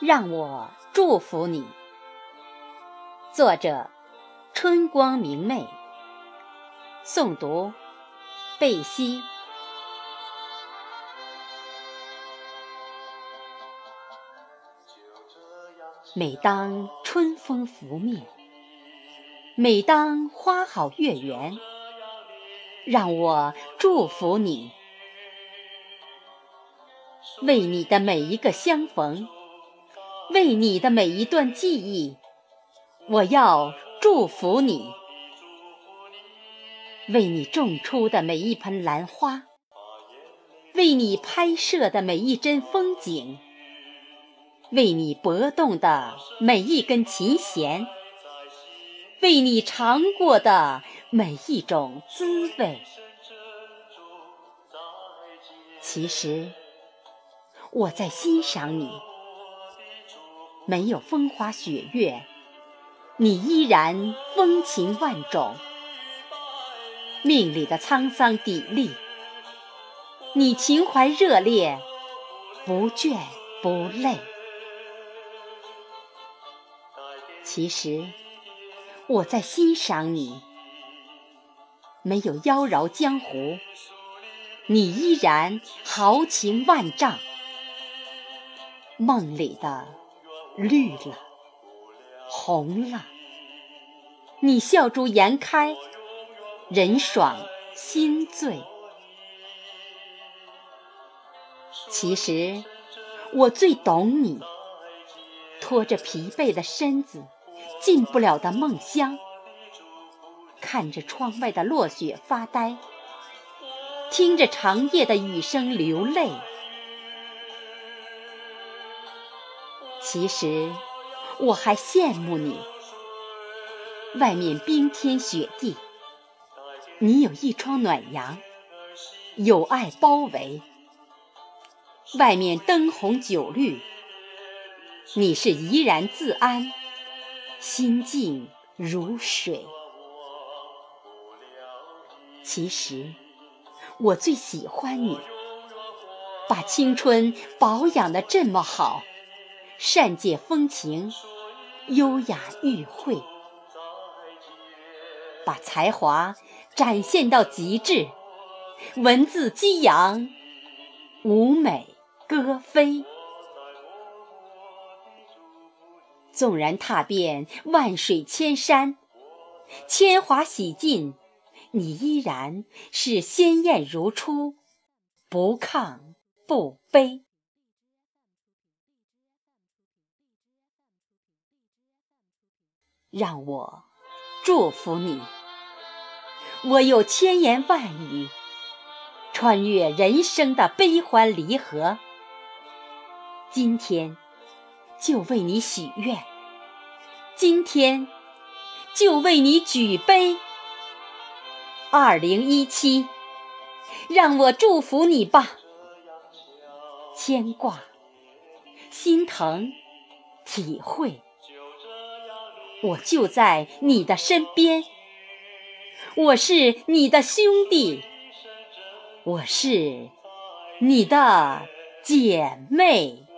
让我祝福你。作者：春光明媚。诵读：贝西。每当春风拂面，每当花好月圆，让我祝福你。为你的每一个相逢。为你的每一段记忆，我要祝福你；为你种出的每一盆兰花，为你拍摄的每一帧风景，为你拨动的每一根琴弦，为你尝过的每一种滋味。其实，我在欣赏你。没有风花雪月，你依然风情万种；命里的沧桑砥砺，你情怀热烈，不倦不累。其实我在欣赏你，没有妖娆江湖，你依然豪情万丈。梦里的。绿了，红了，你笑逐颜开，人爽心醉。其实我最懂你，拖着疲惫的身子，进不了的梦乡，看着窗外的落雪发呆，听着长夜的雨声流泪。其实，我还羡慕你。外面冰天雪地，你有一窗暖阳，有爱包围；外面灯红酒绿，你是怡然自安，心静如水。其实，我最喜欢你，把青春保养的这么好。善解风情，优雅玉慧，把才华展现到极致，文字激扬，舞美歌飞。纵然踏遍万水千山，铅华洗尽，你依然是鲜艳如初，不亢不卑。让我祝福你。我有千言万语，穿越人生的悲欢离合。今天就为你许愿，今天就为你举杯。二零一七，让我祝福你吧。牵挂、心疼、体会。我就在你的身边，我是你的兄弟，我是你的姐妹。